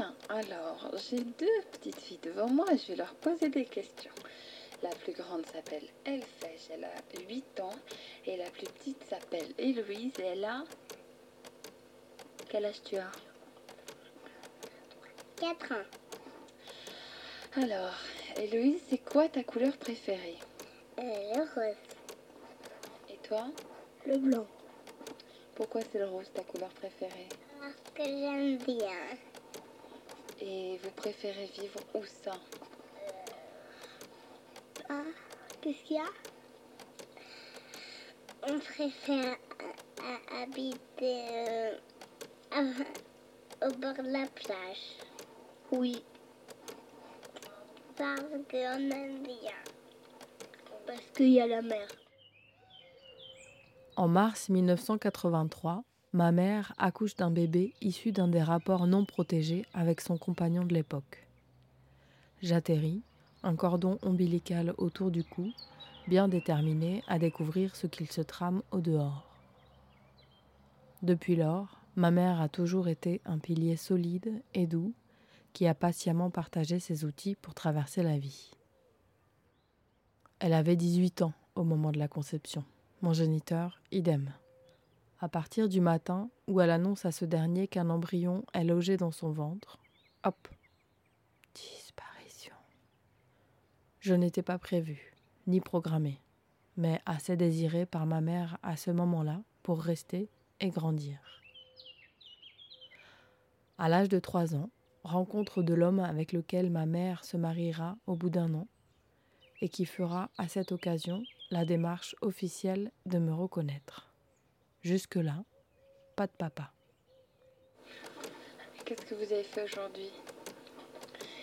Bien, alors j'ai deux petites filles devant moi et je vais leur poser des questions. La plus grande s'appelle Elfèche, elle a 8 ans. Et la plus petite s'appelle Héloïse et elle a. Quel âge tu as? 4 ans. Alors, Héloïse, c'est quoi ta couleur préférée? Euh, le rose. Et toi? Le blanc. Pourquoi c'est le rose ta couleur préférée? Parce que j'aime bien. Et vous préférez vivre où ça? Ah, qu'est-ce qu'il y a? On préfère habiter euh, à- au bord de la plage. Oui. Parce qu'on aime bien. Parce qu'il y a la mer. En mars 1983, ma mère accouche d'un bébé issu d'un des rapports non protégés avec son compagnon de l'époque. J'atterris, un cordon ombilical autour du cou, bien déterminé à découvrir ce qu'il se trame au dehors. Depuis lors, ma mère a toujours été un pilier solide et doux qui a patiemment partagé ses outils pour traverser la vie. Elle avait 18 ans au moment de la conception. Mon géniteur, idem. À partir du matin où elle annonce à ce dernier qu'un embryon est logé dans son ventre, hop, disparition. Je n'étais pas prévue, ni programmée, mais assez désirée par ma mère à ce moment-là pour rester et grandir. À l'âge de trois ans, rencontre de l'homme avec lequel ma mère se mariera au bout d'un an et qui fera à cette occasion la démarche officielle de me reconnaître. Jusque-là, pas de papa. Qu'est-ce que vous avez fait aujourd'hui?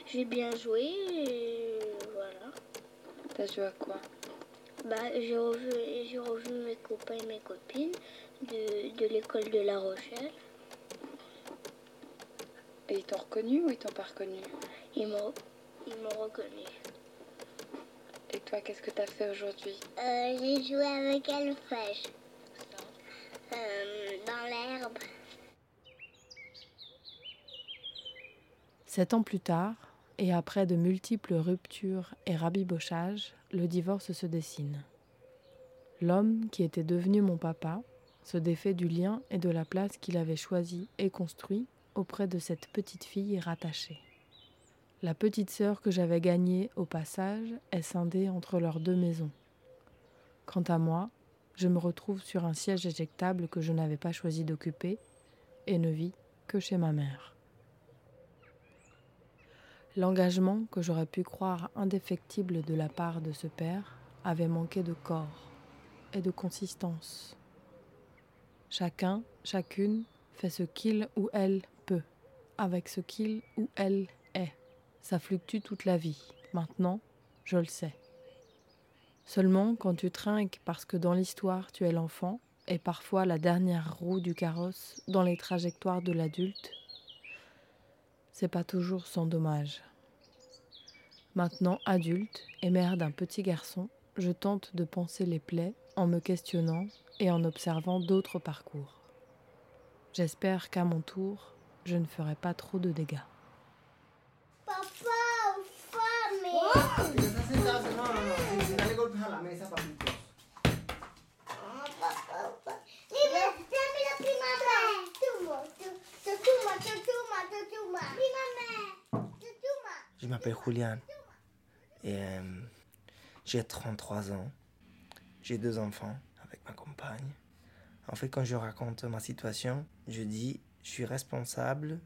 J'ai bien joué et voilà. T'as joué à quoi? Bah, j'ai revu, j'ai revu mes copains et mes copines de, de l'école de La Rochelle. Et ils t'ont reconnu ou ils t'ont pas reconnu? Ils m'ont, ils m'ont reconnu. Et toi, qu'est-ce que t'as fait aujourd'hui? Euh, j'ai joué avec Elfèche. Euh, dans l'herbe. Sept ans plus tard, et après de multiples ruptures et rabibochages, le divorce se dessine. L'homme qui était devenu mon papa se défait du lien et de la place qu'il avait choisi et construit auprès de cette petite fille rattachée. La petite sœur que j'avais gagnée au passage est scindée entre leurs deux maisons. Quant à moi, je me retrouve sur un siège éjectable que je n'avais pas choisi d'occuper et ne vis que chez ma mère. L'engagement que j'aurais pu croire indéfectible de la part de ce père avait manqué de corps et de consistance. Chacun, chacune fait ce qu'il ou elle peut, avec ce qu'il ou elle est. Ça fluctue toute la vie. Maintenant, je le sais. Seulement quand tu trinques parce que dans l'histoire tu es l'enfant et parfois la dernière roue du carrosse dans les trajectoires de l'adulte, c'est pas toujours sans dommage. Maintenant adulte et mère d'un petit garçon, je tente de penser les plaies en me questionnant et en observant d'autres parcours. J'espère qu'à mon tour, je ne ferai pas trop de dégâts. Papa, fame! A la mesa, papitos. Je m'appelle Julian et euh, j'ai 33 ans. J'ai deux enfants avec ma compagne. En fait, quand je raconte ma situation, je dis je suis responsable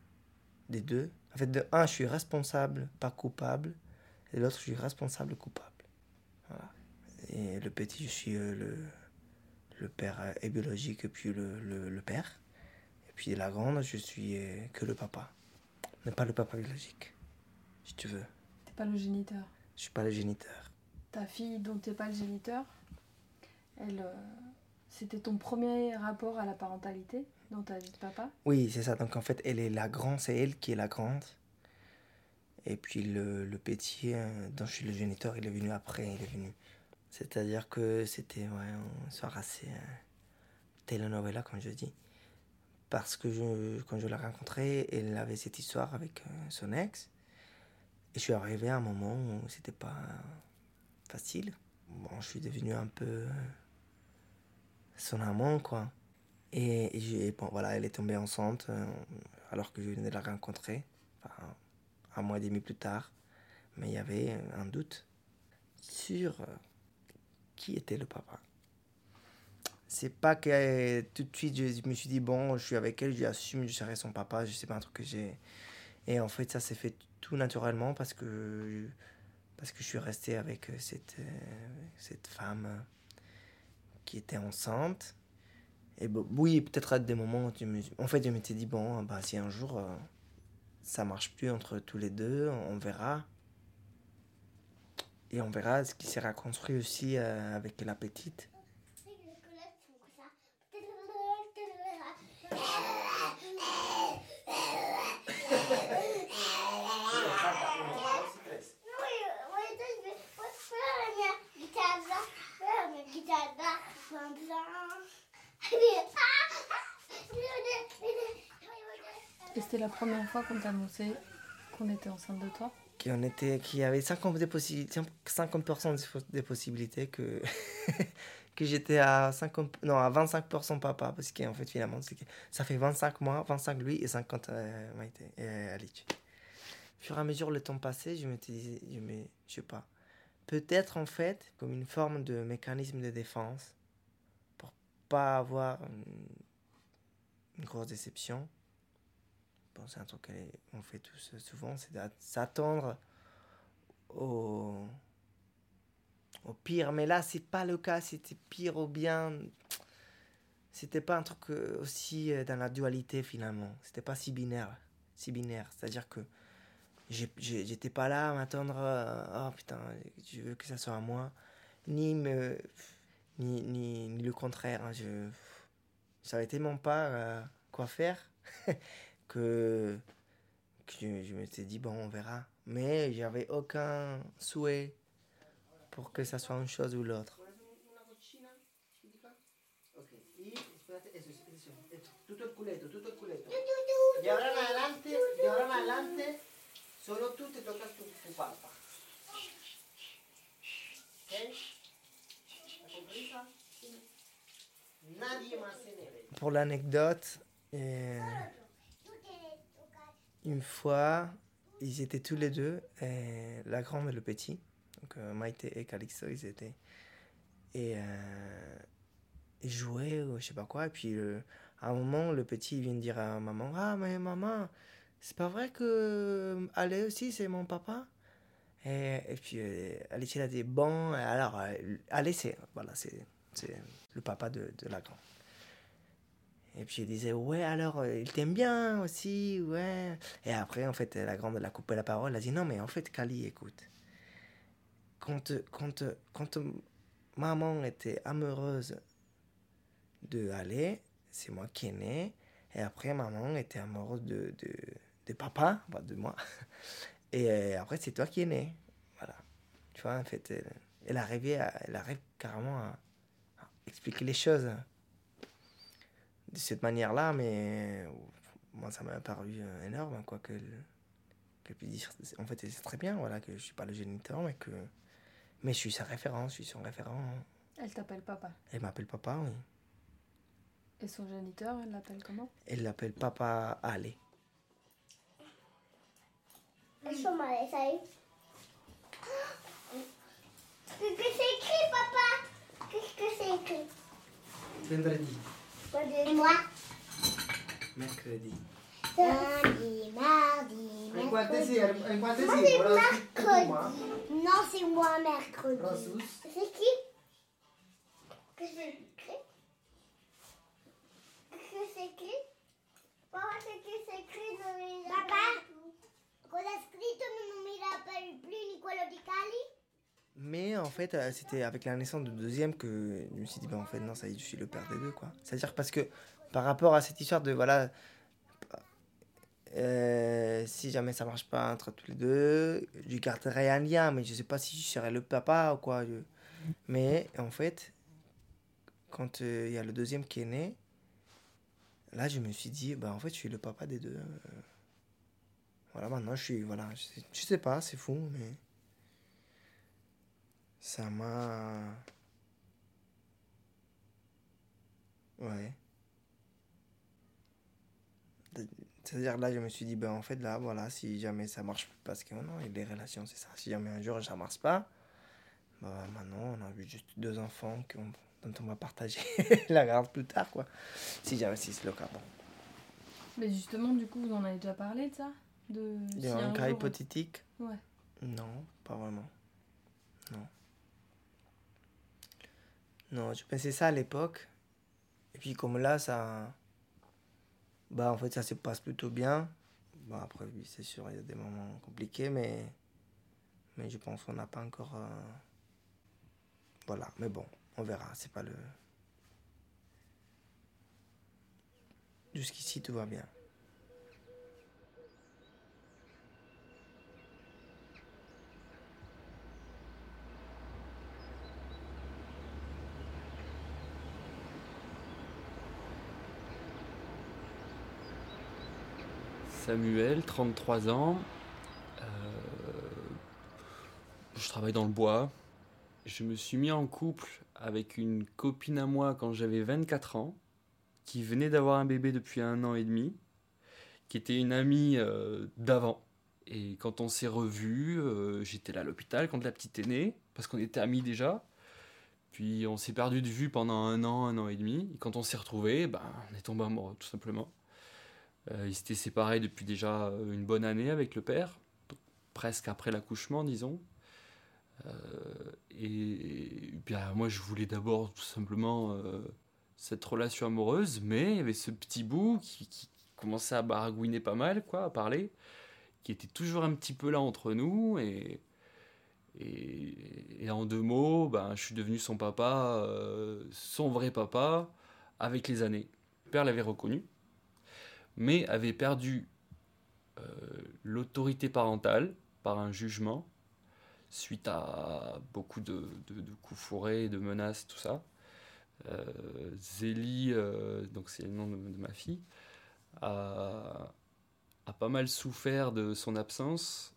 des deux. En fait, de un, je suis responsable, pas coupable. Et de l'autre, je suis responsable, coupable. Voilà. Et le petit, je suis euh, le, le père euh, biologique et puis le, le, le père. Et puis la grande, je suis euh, que le papa. Mais pas le papa biologique, si tu veux. T'es pas le géniteur. Je suis pas le géniteur. Ta fille dont t'es pas le géniteur, elle, euh, c'était ton premier rapport à la parentalité dans ta vie de papa? Oui, c'est ça. Donc en fait, elle est la grande, c'est elle qui est la grande. Et puis le, le petit, dont je suis le géniteur, il est venu après, il est venu. C'est-à-dire que c'était ouais, une soirée assez euh, telenovela, comme je dis. parce que je, quand je l'ai rencontrée, elle avait cette histoire avec euh, son ex. Et je suis arrivé à un moment où c'était pas facile. Bon, je suis devenu un peu son amant, quoi. Et, voilà, elle est tombée enceinte euh, alors que je venais de la rencontrer, un mois et demi plus tard. Mais il y avait un doute sur euh, qui était le papa. C'est pas que tout de suite je me suis dit, bon, je suis avec elle, j'assume, je serai son papa, je sais pas un truc que j'ai. Et en fait, ça s'est fait tout naturellement parce que, parce que je suis resté avec cette, euh, cette femme qui était enceinte. Et oui, peut-être à des moments, en fait, je m'étais dit, bon, bah, si un jour euh, ça marche plus entre tous les deux, on verra. Et on verra ce qui sera construit aussi euh, avec la petite. Et c'était la première fois qu'on t'a annoncé qu'on était enceinte de toi? Qu'il était, y avait 50%, des, possibilités, 50 des possibilités que, que j'étais à, 50, non, à 25% papa. Parce qu'en fait, finalement, ça fait 25 mois, 25 lui et 50 euh, Maïté et euh, Alice. Au fur et à mesure, le temps passé, je me disais, je, me, sais pas, peut-être en fait comme une forme de mécanisme de défense pour pas avoir une grosse déception c'est un truc qu'on fait tous souvent, c'est s'attendre au, au pire. Mais là, c'est pas le cas, c'était pire ou bien. C'était pas un truc euh, aussi euh, dans la dualité finalement. C'était pas si binaire. Si binaire. C'est-à-dire que j'étais pas là à m'attendre. Euh, oh putain, je veux que ça soit à moi. Ni, me, ni, ni, ni le contraire. Hein, je, je savais tellement pas quoi faire. que, que je, m'étais dit, bon, on verra. Mais j'avais aucun souhait pour que ça soit une chose ou l'autre. Tutto il culetto, tutto il culetto. De ahora en adelante, de ahora en adelante, solo tú te tocas tu, tu papa. ¿Ok? ¿La compris Nadie más se ne Pour l'anecdote, euh, une fois, ils étaient tous les deux, la grande et le petit, donc euh, Maïté et Calixto, ils étaient. Et euh, ils jouaient, ou je sais pas quoi. Et puis, à un moment, le petit vient dire à maman Ah, mais maman, c'est pas vrai que Allez aussi, c'est mon papa? Et, et, puis, euh, Alice, a dit Bon, alors, Allez, c'est voilà, c'est le papa de, de la grande. Et puis elle disait, ouais, alors, euh, il t'aime bien aussi, ouais. Et après, en fait, la grande, elle a coupé la parole, elle a dit, non, mais en fait, Kali, écoute, quand, quand, quand maman était amoureuse de aller, c'est moi qui est né. Et après, maman était amoureuse de, de, de papa, de moi. Et euh, après, c'est toi qui es né. Voilà. Tu vois, en fait, elle, arrivait elle arrive carrément à expliquer les choses de cette manière-là, mais moi, ça m'a paru euh, énorme, quoi, qu'elle puisse dire. En fait, c'est très bien, voilà, que je suis pas le géniteur, mais que. Mais je suis sa référence, je suis son référent. Elle t'appelle papa Elle m'appelle papa, oui. Et son géniteur, elle l'appelle comment? Elle l'appelle papa Ale. Qu'est-ce que c'est écrit, papa? Qu'est-ce que c'est écrit? Vendredi. Et moi Mercredi. Lundi, mardi, mercredi. Moi, c'est mercredi. Non, c'est moi, mercredi. C'est qui Que c'est écrit Que c'est écrit Papa, c'est qui c'est écrit Papa, cosa scritto non mi rappelle plus Nicolas Di Cali mais en fait, euh, c'était avec la naissance de deuxième que je me suis dit, ben en fait, non, ça y est, je suis le père des deux, quoi. C'est-à-dire parce que par rapport à cette histoire de, voilà, euh, si jamais ça marche pas entre tous les deux, je garderai un lien, mais je sais pas si je serai le papa ou quoi. Mais en fait, quand euh, il y a le deuxième qui est né, là, je me suis dit, bah, en fait, je suis le papa des deux. Voilà, maintenant, je suis. Voilà, je sais, je sais pas, c'est fou, mais. Ça m'a. Ouais. C'est-à-dire là, je me suis dit, ben en fait, là, voilà, si jamais ça marche, parce que non, les relations, c'est ça. Si jamais un jour ça marche pas, bah maintenant, on a vu juste deux enfants dont on va partager la garde plus tard, quoi. Si jamais c'est le cas, bon. Mais justement, du coup, vous en avez déjà parlé de ça? De, si un, un cas hypothétique? Ouais. Non, pas vraiment. Non. Non, je pensais ça à l'époque. Et puis comme là, ça... Bah en fait, ça se passe plutôt bien. Bah après, oui, c'est sûr, il y a des moments compliqués, mais... Mais je pense qu'on n'a pas encore... Euh, voilà, mais bon, on verra, c'est pas le... Jusqu'ici, tout va bien. Samuel, 33 ans. Euh, je travaille dans le bois. Je me suis mis en couple avec une copine à moi quand j'avais 24 ans, qui venait d'avoir un bébé depuis un an et demi, qui était une amie euh, d'avant. Et quand on s'est revus, euh, j'étais là à l'hôpital quand la petite est née, parce qu'on était amis déjà. Puis on s'est perdu de vue pendant un an, un an et demi. Et quand on s'est retrouvés, ben, on est tombé amoureux, tout simplement. Euh, ils s'étaient séparés depuis déjà euh, une bonne année avec le père, presque après l'accouchement, disons. Euh, et, bien, moi, je voulais d'abord tout simplement cette relation amoureuse, mais il y avait ce petit bout qui, commençait à baragouiner pas mal, quoi, à parler, qui était toujours un petit peu là entre nous. Et, en deux mots, ben, je suis devenu son papa, son vrai papa, avec les années. Le père l'avait reconnu mais avait perdu euh, l'autorité parentale par un jugement suite à beaucoup de, coups fourrés, de menaces, tout ça. Euh, Zélie, euh, donc c'est le nom de, ma fille, a, a, pas mal souffert de son absence.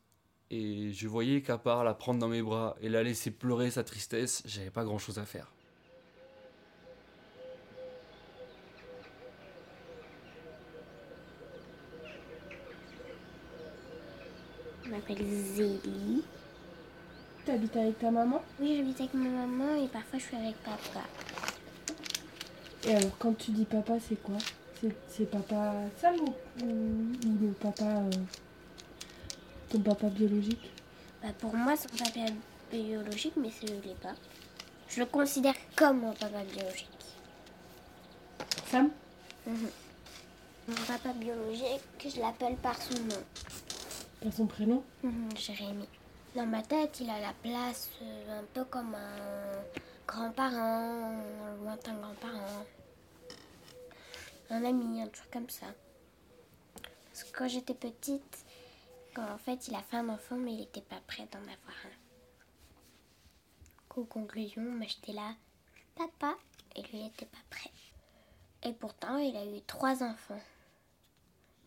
Et je voyais qu'à part la prendre dans mes bras et la laisser pleurer sa tristesse, j'avais pas grand chose à faire. M'appelle Zélie. Tu habites avec ta maman? Oui, j'habite avec ma maman et parfois je suis avec papa. Et alors, quand tu dis papa, c'est quoi? C'est papa Sam ou, le papa. Euh, ton papa biologique? Bah Pour moi, mon papa biologique, mais je ne l'ai pas. Je le considère comme mon papa biologique. Sam? Mhm. Mon papa biologique, je l'appelle par son nom son prénom mhm, Jérémy. Dans ma tête, il a la place euh, un peu comme un grand-parent, un lointain grand-parent, un ami, un truc comme ça. Parce que quand j'étais petite, quand en fait il a fait un enfant, mais il n'était pas prêt d'en avoir un. Qu'aux conclusion, moi j'étais là, papa, et lui n'était pas prêt. Et pourtant, il a eu trois enfants.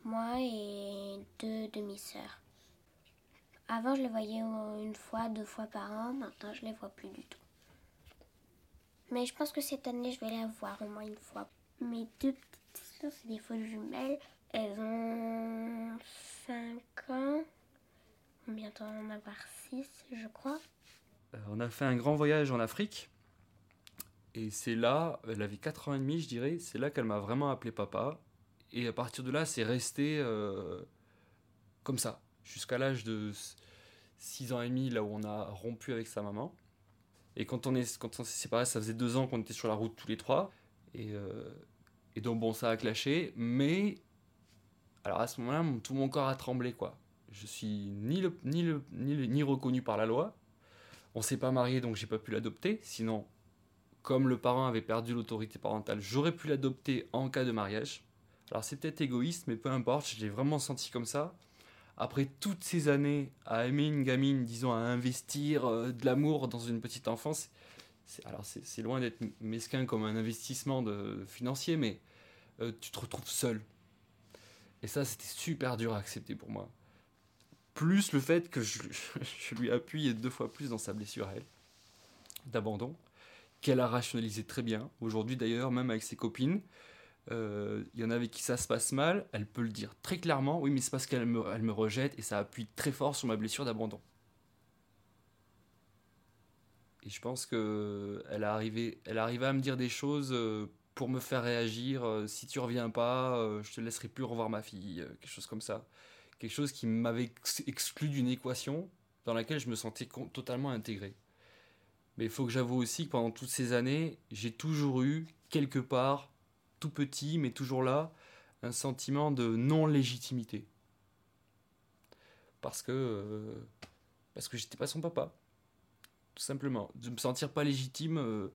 Moi et deux demi-sœurs. Avant, je les voyais une fois, deux fois par an. Maintenant, je les vois plus du tout. Mais je pense que cette année, je vais les voir au moins une fois. Mes deux petites soeurs, c'est des faux jumelles. Elles ont 5 ans. On bientôt en avoir? 6, je crois. Euh, on a fait un grand voyage en Afrique. Et c'est là, elle avait 4 ans et demi, je dirais, c'est là qu'elle m'a vraiment appelé papa. Et à partir de là, c'est resté euh, comme ça jusqu'à l'âge de 6 ans et demi, là où on a rompu avec sa maman. Et quand on est quand on s'est séparés, ça faisait deux ans qu'on était sur la route tous les trois. Et, euh, et donc bon, ça a clashé. Mais alors à ce moment-là, tout mon corps a tremblé quoi. Je suis ni le, ni le, ni, ni reconnu par la loi. On s'est pas marié, donc j'ai pas pu l'adopter. Sinon, comme le parent avait perdu l'autorité parentale, j'aurais pu l'adopter en cas de mariage. Alors c'est peut-être égoïste, mais peu importe. Je l'ai vraiment senti comme ça après toutes ces années à aimer une gamine, disons, à investir euh, de l'amour dans une petite enfance, alors c'est loin d'être mesquin comme un investissement de, financier, mais euh, tu te retrouves seul. Et ça, c'était super dur à accepter pour moi. Plus le fait que je, je lui appuie deux fois plus dans sa blessure à elle, d'abandon, qu'elle a rationalisé très bien. Aujourd'hui d'ailleurs, même avec ses copines, euh, il y en a avec qui ça se passe mal, elle peut le dire très clairement, oui mais c'est parce qu'elle me, elle me rejette et ça appuie très fort sur ma blessure d'abandon. Et je pense que elle a arrivé, elle arrivé à me dire des choses euh, pour me faire réagir. euh, si tu reviens pas, euh, je te laisserai plus revoir ma fille, euh, quelque chose comme ça. Quelque chose qui m'avait ex- exclu d'une équation dans laquelle je me sentais totalement intégré. Mais il faut que j'avoue aussi que pendant toutes ces années, j'ai toujours eu, quelque part, tout petit, mais toujours là, un sentiment de non-légitimité. Parce que. euh, parce que j'étais pas son papa. Tout simplement. De me sentir pas légitime, euh,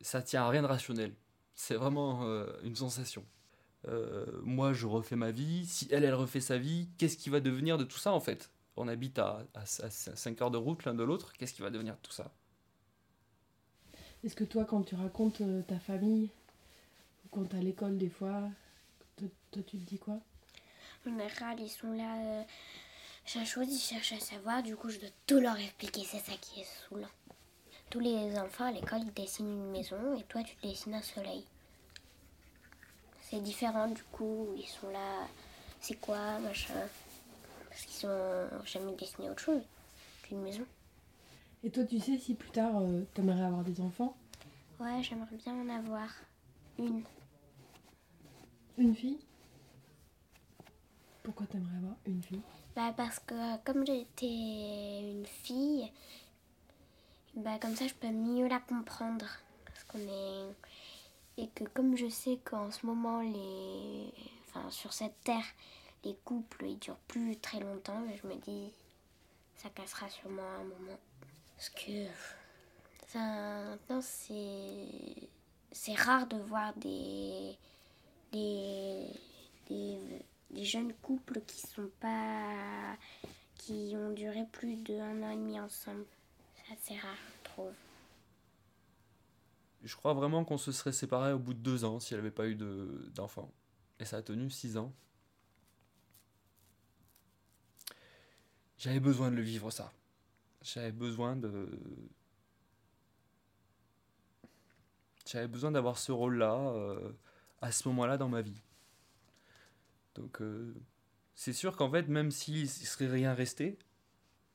ça tient à rien de rationnel. C'est vraiment euh, une sensation. Moi, je refais ma vie. Si elle, elle refait sa vie, qu'est-ce qui va devenir de tout ça en fait? On habite à, à, 5 heures de route l'un de l'autre. Qu'est-ce qui va devenir de tout ça? Est-ce que toi, quand tu racontes ta famille, t'es à l'école des fois, toi, toi, tu te dis quoi? En général, ils sont là. Euh, chaque chose, ils cherchent à savoir. Du coup, je dois tout leur expliquer. C'est ça qui est saoulant. Tous les enfants à l'école, ils dessinent une maison et toi, tu dessines un soleil. C'est différent, du coup. Ils sont là. C'est quoi, machin Parce qu'ils ont jamais dessiné autre chose qu'une maison. Et toi, tu sais si plus tard, euh, t'aimerais avoir des enfants? Ouais, j'aimerais bien en avoir une. Une fille? Pourquoi t'aimerais avoir une fille? Bah parce que euh, comme j'étais une fille, bah comme ça je peux mieux la comprendre. Parce qu'on est... Et que comme je sais qu'en ce moment, les... enfin, sur cette terre, les couples ils durent plus très longtemps, je me dis ça cassera sûrement un moment. Parce que maintenant c'est c'est rare de voir des des, des jeunes couples qui sont pas qui ont duré plus d'un an et demi ensemble. C'est assez rare, je trouve. Je crois vraiment qu'on se serait séparés au bout de deux ans si elle n'avait pas eu de- d'enfant. Et ça a tenu six ans. J'avais besoin de le vivre, ça. J'avais besoin de. J'avais besoin d'avoir ce rôle-là euh, à ce moment-là dans ma vie. Donc, euh, c'est sûr qu'en fait, même s'il ne serait rien resté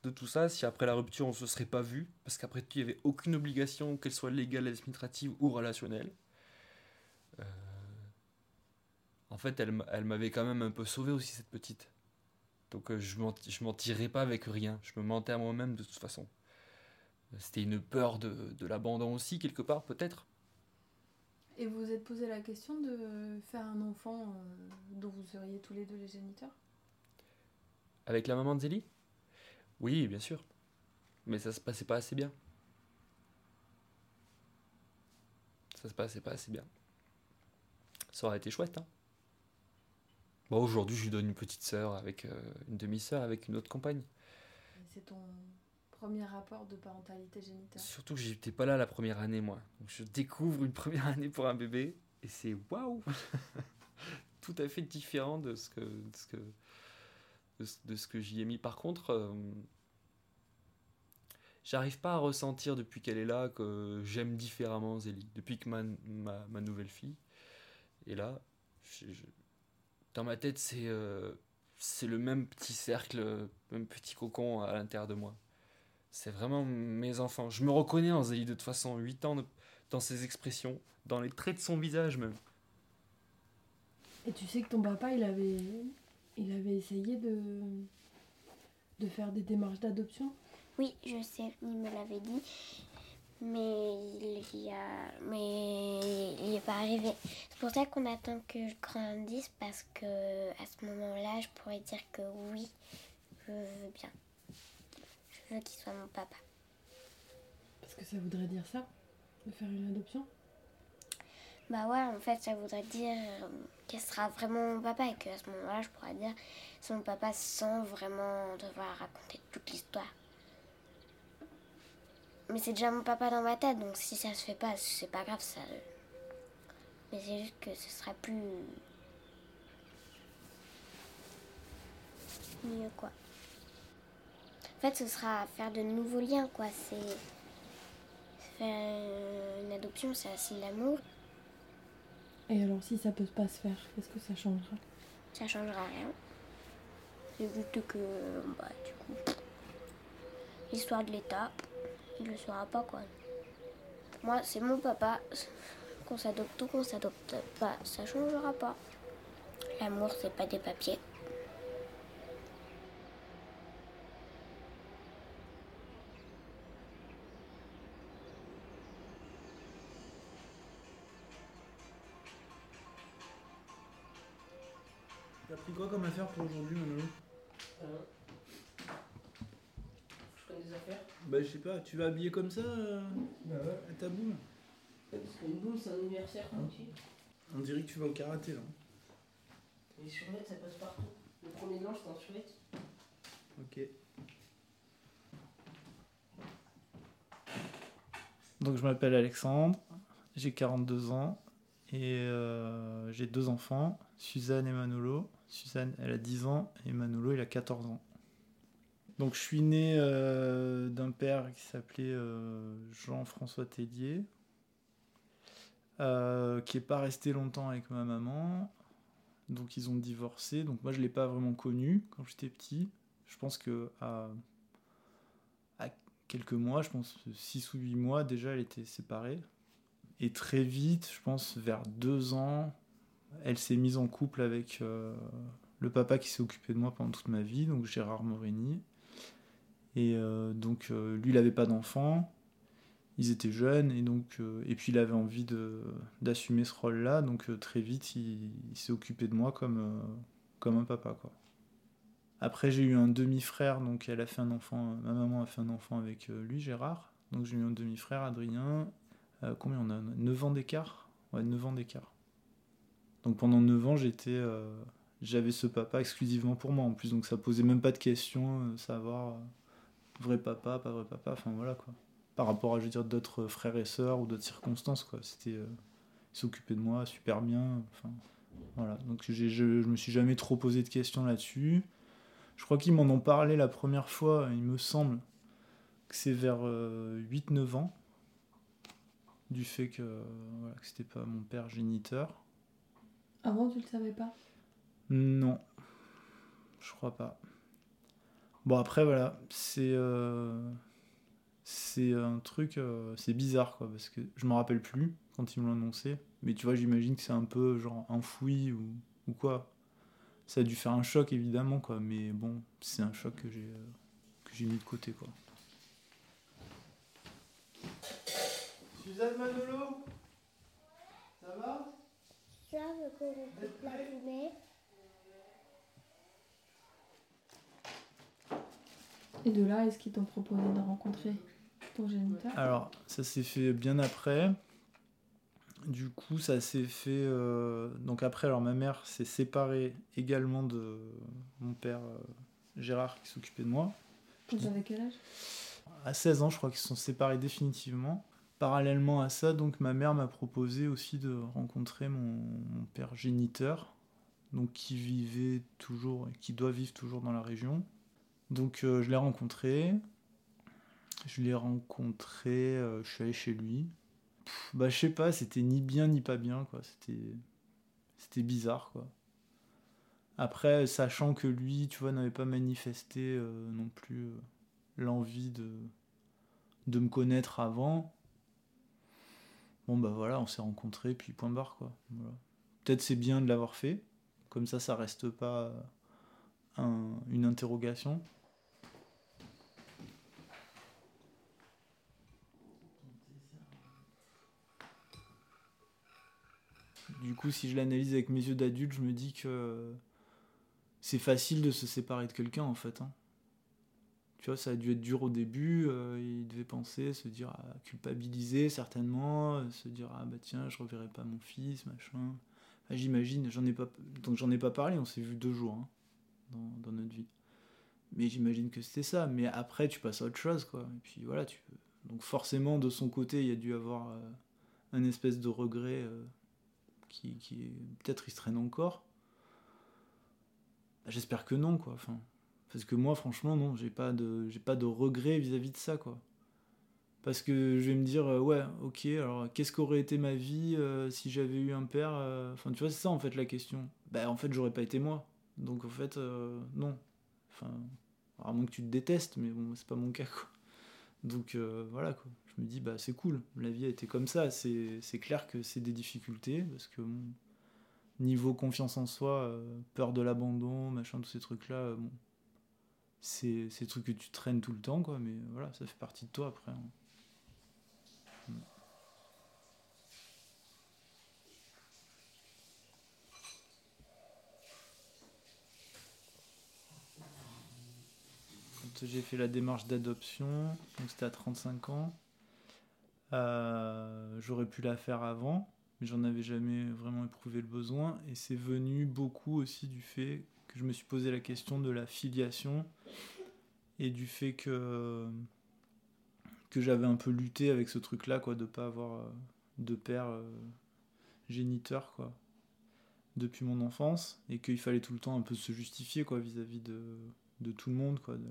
de tout ça, si après la rupture on se serait pas vu, parce qu'après tout, il n'y avait aucune obligation, qu'elle soit légale, administrative ou relationnelle. euh, en fait, elle, m'avait quand même un peu sauvé aussi, cette petite. Donc euh, je m'en tirais pas avec rien. Je me mentais à moi-même de toute façon. C'était une peur de l'abandon aussi, quelque part, peut-être. Et vous vous êtes posé la question de faire un enfant euh, dont vous seriez tous les deux les géniteurs? Avec la maman de Zélie? Oui, bien sûr. Mais ça se passait pas assez bien. Ça se passait pas assez bien. Ça aurait été chouette, hein. Bon, aujourd'hui, je lui donne une petite sœur avec euh, une demi-sœur avec une autre compagne. C'est ton premier rapport de parentalité génitale Surtout que j'étais pas là la première année, moi. Je découvre une première année pour un bébé et c'est waouh Tout à fait différent de ce que, de ce que, de ce, que j'y ai mis. Par contre, euh, j'arrive pas à ressentir depuis qu'elle est là que j'aime différemment Zélie. Depuis que ma, ma, nouvelle fille est là, dans ma tête, c'est euh, c'est le même petit cercle, le même petit cocon à l'intérieur de moi. C'est vraiment mes enfants. Je me reconnais en Zélie de toute façon, 8 ans, de- dans ses expressions, dans les traits de son visage même. Et tu sais que ton papa, il avait, il avait essayé de, de faire des démarches d'adoption? Oui, je sais, il me l'avait dit. Mais il y a. Mais il n'est pas arrivé. C'est pour ça qu'on attend que je grandisse parce que à ce moment-là, je pourrais dire que oui, je veux bien. Je veux qu'il soit mon papa. Parce que ça voudrait dire ça, de faire une adoption? Bah ouais, en fait, ça voudrait dire euh, qu'elle sera vraiment mon papa et qu'à ce moment-là, je pourrais dire c'est mon papa sans vraiment devoir raconter toute l'histoire. Mais c'est déjà mon papa dans ma tête, donc si ça se fait pas, c'est pas grave, ça. Mais c'est juste que ce sera plus mieux quoi. En fait, ce sera faire de nouveaux liens quoi. C'est faire une adoption, c'est un signe d'amour. Et alors, si ça peut pas se faire, qu'est-ce que ça changera? Ça changera rien. C'est juste que, bah, du coup, l'histoire de l'État, il le saura pas quoi. Moi, c'est mon papa. Qu'on s'adopte ou qu'on s'adopte pas, ça changera pas. L'amour, c'est pas des papiers. T'as pris quoi comme affaire pour aujourd'hui, Manolo? Je connais des affaires. Bah, je sais pas, tu vas habiller comme ça euh, Bah ouais. à ta boum Parce qu'une boum, c'est un anniversaire tranquille. On dirait que tu vas au karaté là. Les survêtements, ça passe partout. Le premier blanc, c'est un survêt. Ok. Donc je m'appelle Alexandre, j'ai 42 ans et euh, j'ai deux enfants, Suzanne et Manolo. Suzanne, elle a 10 ans et Manolo, il a 14 ans. Donc je suis né euh, d'un père qui s'appelait euh, Jean-François Tellier, euh, qui est pas resté longtemps avec ma maman. Donc ils ont divorcé. Donc moi je l'ai pas vraiment connu quand j'étais petit. Je pense que à, quelques mois, je pense 6 ou 8 mois déjà, elle était séparée. Et très vite, je pense vers deux ans, elle s'est mise en couple avec euh, le papa qui s'est occupé de moi pendant toute ma vie, donc Gérard Morini. Et euh, donc euh, lui, il n'avait pas d'enfant, ils étaient jeunes, et, donc, et puis il avait envie d'assumer ce rôle-là, donc très vite, il, s'est occupé de moi comme, comme un papa. Quoi. Après, j'ai eu un demi-frère, donc elle a fait un enfant, ma maman a fait un enfant avec lui, Gérard. Donc j'ai eu un demi-frère, Adrien. Combien on a? 9 ans d'écart? Ouais, 9 ans d'écart. Donc pendant 9 ans, j'étais, euh, j'avais ce papa exclusivement pour moi en plus, donc ça posait même pas de questions, euh, savoir euh, vrai papa, pas vrai papa, enfin voilà quoi. Par rapport à, je veux dire, d'autres frères et sœurs ou d'autres circonstances quoi. C'était, il s'occupait de moi super bien, enfin voilà. Donc je, je me suis jamais trop posé de questions là-dessus. Je crois qu'ils m'en ont parlé la première fois, il me semble que c'est vers euh, 8-9 ans, du fait que, voilà, que c'était pas mon père géniteur. Avant, tu le savais pas Non, je crois pas. Bon après voilà, c'est euh, c'est un truc, euh, c'est bizarre quoi, parce que je me rappelle plus quand ils me l'ont annoncé, mais tu vois j'imagine que c'est un peu genre enfoui ou, ou quoi. Ça a dû faire un choc évidemment quoi, mais bon c'est un choc que j'ai euh, que j'ai mis de côté quoi. Suzanne Manolo, ça va? Qu'on coupe la. Et de là, est-ce qu'ils t'ont proposé de rencontrer ton géniteur? Alors, ça s'est fait bien après. Du coup, ça s'est fait. euh, Donc, après, alors ma mère s'est séparée également de mon père euh, Gérard qui s'occupait de moi. Vous avez quel âge? À 16 ans, je crois qu'ils se sont séparés définitivement. Parallèlement à ça, donc ma mère m'a proposé aussi de rencontrer mon, père géniteur, donc qui vivait toujours, qui doit vivre toujours dans la région. Donc euh, je l'ai rencontré. Je l'ai rencontré, euh, je suis allé chez lui. Pff, bah je sais pas, c'était ni bien ni pas bien quoi. C'était c'était bizarre quoi. Après, sachant que lui, tu vois, n'avait pas manifesté euh, non plus l'envie de de me connaître avant. Bon bah voilà, on s'est rencontrés puis point barre quoi. Peut-être c'est bien de l'avoir fait, comme ça ça reste pas un- une interrogation. Du coup, si je l'analyse avec mes yeux d'adulte, je me dis que c'est facile de se séparer de quelqu'un en fait. hein. Tu vois, ça a dû être dur au début, euh, il devait penser, se dire, ah, culpabiliser certainement, euh, se dire, ah bah tiens, je reverrai pas mon fils, machin. J'imagine, j'en ai pas, donc j'en ai pas parlé, on s'est vu deux jours hein, dans, dans notre vie. Mais j'imagine que c'était ça, mais après tu passes à autre chose, quoi. Et puis voilà, tu Donc forcément, de son côté, il y a dû avoir euh, un espèce de regret qui, qui peut-être il se traîne encore. J'espère que non, quoi. Enfin, parce que moi, franchement, non, j'ai pas de, j'ai pas de regret vis-à-vis de ça, quoi. Parce que je vais me dire, euh, ouais, ok, alors qu'est-ce qu'aurait été ma vie euh, si j'avais eu un père euh, Enfin, tu vois, c'est ça en fait la question. Bah, en fait, j'aurais pas été moi. Donc, en fait, non. Enfin, à moins que tu te détestes, mais bon, c'est pas mon cas, quoi. Donc, voilà, quoi. Je me dis, bah, c'est cool. La vie a été comme ça. C'est clair que c'est des difficultés, parce que niveau confiance en soi, peur de l'abandon, machin, tous ces trucs-là, bon, c'est des trucs que tu traînes tout le temps, quoi. Mais voilà, ça fait partie de toi après. Hein. Quand j'ai fait la démarche d'adoption, donc c'était à 35 ans, euh, j'aurais pu la faire avant, mais j'en avais jamais vraiment éprouvé le besoin. Et c'est venu beaucoup aussi du fait que je me suis posé la question de la filiation et du fait que que j'avais un peu lutté avec ce truc-là, quoi, de pas avoir euh, de père euh, géniteur, quoi, depuis mon enfance, et qu'il fallait tout le temps un peu se justifier, quoi, vis-à-vis de, de, tout le monde, quoi, de,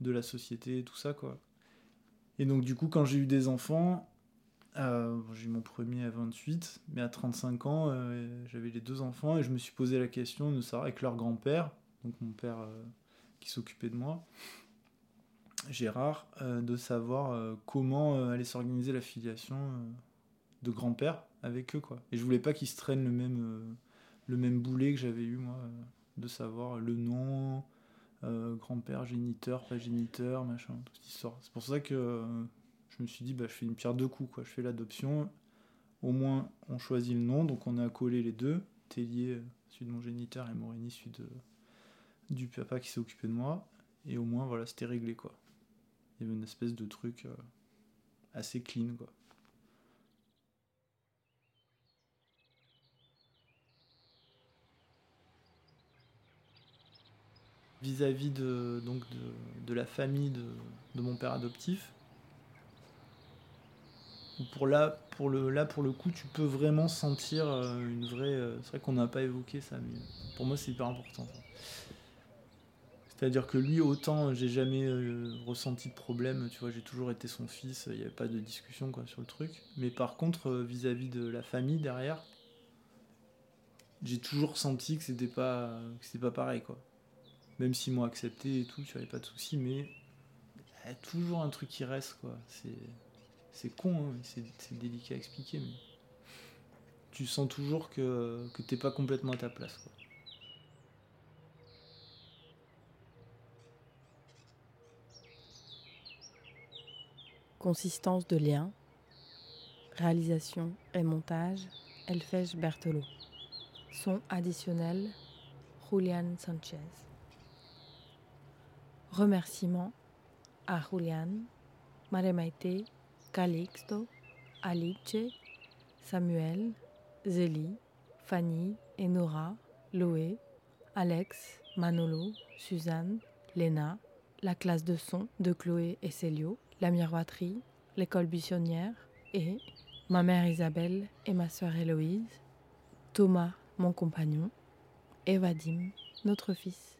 de, la société, tout ça, quoi. Et donc, du coup, quand j'ai eu des enfants, euh, j'ai eu mon premier à 28, mais à 35 ans, j'avais les deux enfants, et je me suis posé la question de savoir avec leur grand-père, donc mon père qui s'occupait de moi, Gérard euh, de savoir euh, comment euh, allait s'organiser la filiation de grand-père avec eux quoi. Et je voulais pas qu'ils se traînent le même le même boulet que j'avais eu moi de savoir le nom grand-père géniteur pas géniteur machin toute histoire. C'est pour ça que je me suis dit bah je fais une pierre deux coups quoi. Je fais l'adoption au moins on choisit le nom donc on a collé les deux Tellier celui de mon géniteur et Morini celui de du papa qui s'est occupé de moi et au moins voilà c'était réglé quoi il y avait une espèce de truc euh, assez clean quoi. vis-à-vis de, donc de, la famille de, mon père adoptif. Pour là, pour le, là, pour le coup, tu peux vraiment sentir euh, une vraie. Euh, c'est vrai qu'on n'a pas évoqué ça, mais pour moi, c'est hyper important. C'est-à-dire que lui, autant j'ai jamais euh, ressenti de problème, tu vois, j'ai toujours été son fils, il n'y avait pas de discussion quoi, sur le truc. Mais par contre, euh, vis-à-vis de la famille derrière, j'ai toujours senti que c'était pas, que pas pareil, quoi. Même s'ils m'ont accepté et tout, tu n'avais pas de soucis, mais il y a toujours un truc qui reste, quoi. C'est, con, hein, c'est, délicat à expliquer, mais tu sens toujours que, que t'es pas complètement à ta place. Consistance de lien. Réalisation et montage Elfège Berthelot. Son additionnel Julian Sanchez. Remerciements à Julian, Maremaite, Calixto, Alice, Samuel, Zélie, Fanny, Enora, Loé, Alex, Manolo, Suzanne, Lena, la classe de son de Chloé et Célio, la miroiterie, l'école buissonnière et ma mère Isabelle et ma sœur Héloïse, Thomas, mon compagnon, et Vadim, notre fils.